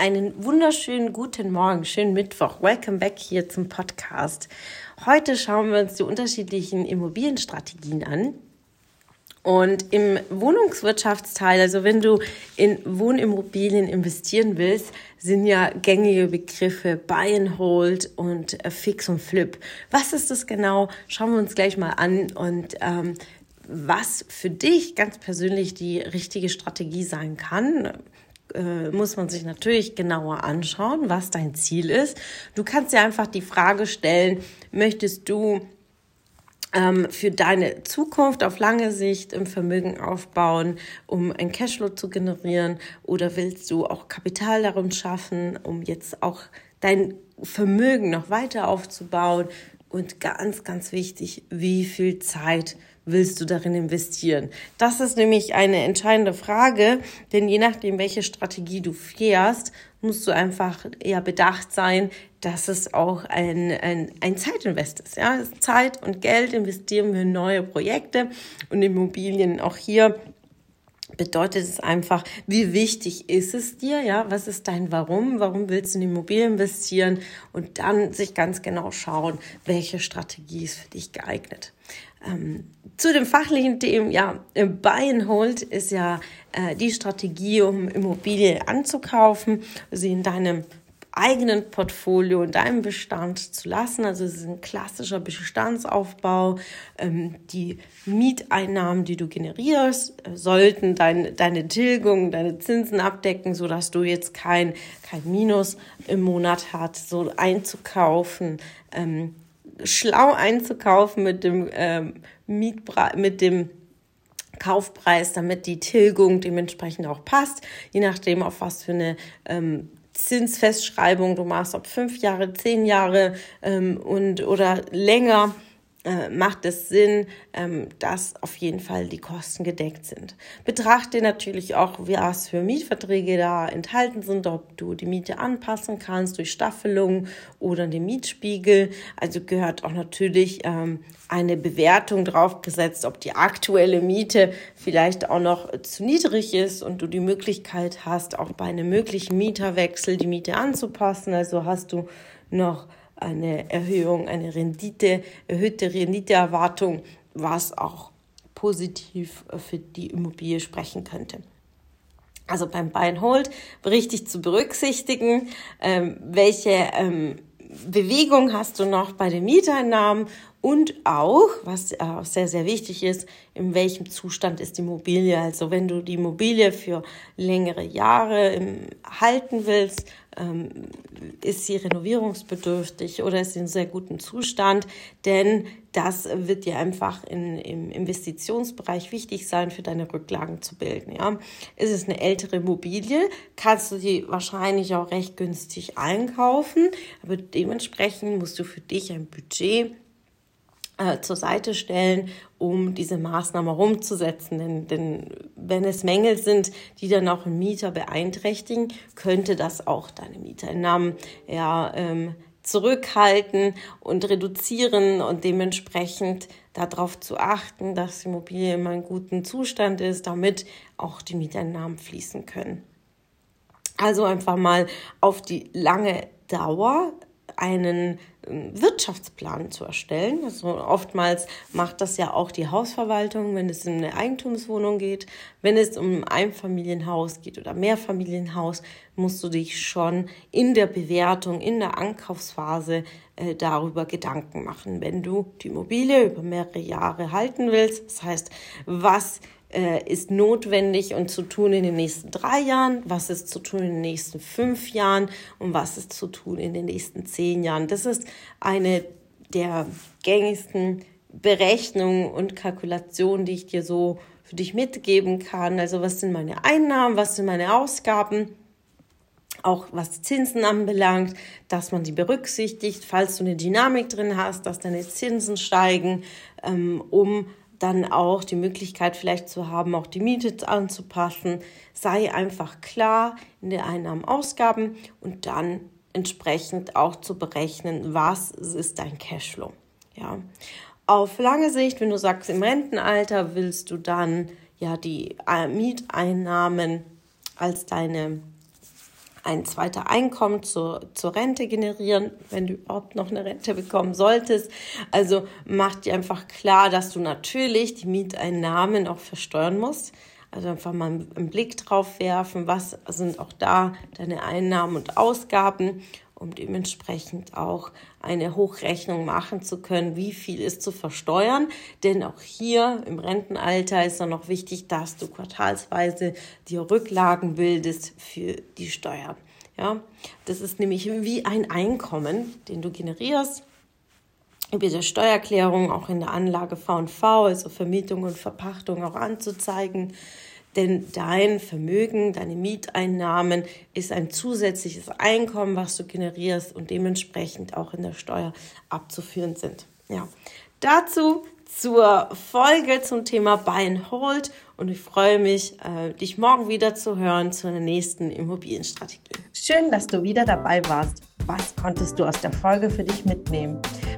Einen wunderschönen guten Morgen, schönen Mittwoch. Welcome back hier zum Podcast. Heute schauen wir uns die unterschiedlichen Immobilienstrategien an. Und im Wohnungswirtschaftsteil, also wenn du in Wohnimmobilien investieren willst, sind ja gängige Begriffe Buy and Hold und Fix und Flip. Was ist das genau? Schauen wir uns gleich mal an und ähm, was für dich ganz persönlich die richtige Strategie sein kann äh, muss man sich natürlich genauer anschauen, was dein Ziel ist. Du kannst dir einfach die Frage stellen, möchtest du ähm, für deine Zukunft auf lange Sicht im Vermögen aufbauen, um ein Cashflow zu generieren oder willst du auch Kapital darum schaffen, um jetzt auch dein Vermögen noch weiter aufzubauen und ganz, ganz wichtig, wie viel Zeit willst du darin investieren? Das ist nämlich eine entscheidende Frage, denn je nachdem, welche Strategie du fährst, musst du einfach eher bedacht sein, dass es auch ein, ein, ein Zeitinvest ist. Ja? Zeit und Geld investieren wir in neue Projekte und Immobilien auch hier bedeutet es einfach, wie wichtig ist es dir, ja, was ist dein Warum, warum willst du in Immobilien investieren? Und dann sich ganz genau schauen, welche Strategie ist für dich geeignet. Ähm, zu den fachlichen Themen, ja, Buy and Hold ist ja äh, die Strategie, um Immobilien anzukaufen, sie in deinem eigenen Portfolio in deinem Bestand zu lassen. Also es ist ein klassischer Bestandsaufbau. Ähm, die Mieteinnahmen, die du generierst, äh, sollten dein, deine Tilgung, deine Zinsen abdecken, sodass du jetzt kein, kein Minus im Monat hast, so einzukaufen. Ähm, schlau einzukaufen mit dem ähm, Mietpreis, mit dem Kaufpreis, damit die Tilgung dementsprechend auch passt, je nachdem, auf was für eine ähm, Zinsfestschreibung. Du machst, ob fünf Jahre, zehn Jahre ähm, und oder länger äh, macht es Sinn, ähm, dass auf jeden Fall die Kosten gedeckt sind. Betrachte natürlich auch, was für Mietverträge da enthalten sind, ob du die Miete anpassen kannst durch Staffelung oder den Mietspiegel. Also gehört auch natürlich ähm, eine Bewertung draufgesetzt, ob die aktuelle Miete vielleicht auch noch zu niedrig ist und du die Möglichkeit hast, auch bei einem möglichen Mieterwechsel die Miete anzupassen. Also hast du noch eine Erhöhung, eine Rendite, erhöhte Renditeerwartung, was auch positiv für die Immobilie sprechen könnte. Also beim Buy and Hold richtig zu berücksichtigen, ähm, welche ähm, Bewegung hast du noch bei den Mieteinnahmen und auch, was auch sehr, sehr wichtig ist, in welchem Zustand ist die Immobilie. Also wenn du die Immobilie für längere Jahre halten willst, ähm, ist sie renovierungsbedürftig oder ist sie in sehr gutem Zustand, denn das wird dir einfach in, im Investitionsbereich wichtig sein, für deine Rücklagen zu bilden. Ja. Ist es eine ältere Immobilie, kannst du sie wahrscheinlich auch recht günstig einkaufen, aber dementsprechend musst du für dich ein Budget äh, zur Seite stellen, um diese Maßnahme umzusetzen. Denn, denn wenn es Mängel sind, die dann auch einen Mieter beeinträchtigen, könnte das auch deine Mietereinnahmen ja, ähm, zurückhalten und reduzieren und dementsprechend darauf zu achten, dass die Immobilie in einem guten Zustand ist, damit auch die Mieteinnahmen fließen können. Also einfach mal auf die lange Dauer einen ähm, Wirtschaftsplan zu erstellen. Also oftmals macht das ja auch die Hausverwaltung, wenn es um eine Eigentumswohnung geht. Wenn es um ein Einfamilienhaus geht oder Mehrfamilienhaus, musst du dich schon in der Bewertung, in der Ankaufsphase äh, darüber Gedanken machen, wenn du die Immobilie über mehrere Jahre halten willst. Das heißt, was äh, ist notwendig und zu tun in den nächsten drei Jahren, was ist zu tun in den nächsten fünf Jahren und was ist zu tun in den nächsten zehn Jahren. Das ist eine der gängigsten Berechnungen und Kalkulationen, die ich dir so für dich mitgeben kann. Also was sind meine Einnahmen, was sind meine Ausgaben auch was Zinsen anbelangt, dass man die berücksichtigt, falls du eine Dynamik drin hast, dass deine Zinsen steigen, ähm, um dann auch die Möglichkeit vielleicht zu haben, auch die Miete anzupassen. Sei einfach klar in der Einnahmen, Ausgaben und dann entsprechend auch zu berechnen, was ist dein Cashflow. Ja. Auf lange Sicht, wenn du sagst, im Rentenalter willst du dann ja die äh, Mieteinnahmen als deine ein zweiter Einkommen zur, zur Rente generieren, wenn du überhaupt noch eine Rente bekommen solltest. Also mach dir einfach klar, dass du natürlich die Mieteinnahmen auch versteuern musst. Also einfach mal einen Blick drauf werfen, was sind auch da deine Einnahmen und Ausgaben, um dementsprechend auch eine Hochrechnung machen zu können, wie viel ist zu versteuern. Denn auch hier im Rentenalter ist dann noch wichtig, dass du quartalsweise die Rücklagen bildest für die Steuer. Ja, das ist nämlich wie ein Einkommen, den du generierst über die Steuererklärung auch in der Anlage V&V, also Vermietung und Verpachtung auch anzuzeigen. Denn dein Vermögen, deine Mieteinnahmen ist ein zusätzliches Einkommen, was du generierst und dementsprechend auch in der Steuer abzuführen sind. Ja, dazu zur Folge zum Thema Buy and Hold und ich freue mich, äh, dich morgen wieder zu hören zu einer nächsten Immobilienstrategie. Schön, dass du wieder dabei warst. Was konntest du aus der Folge für dich mitnehmen?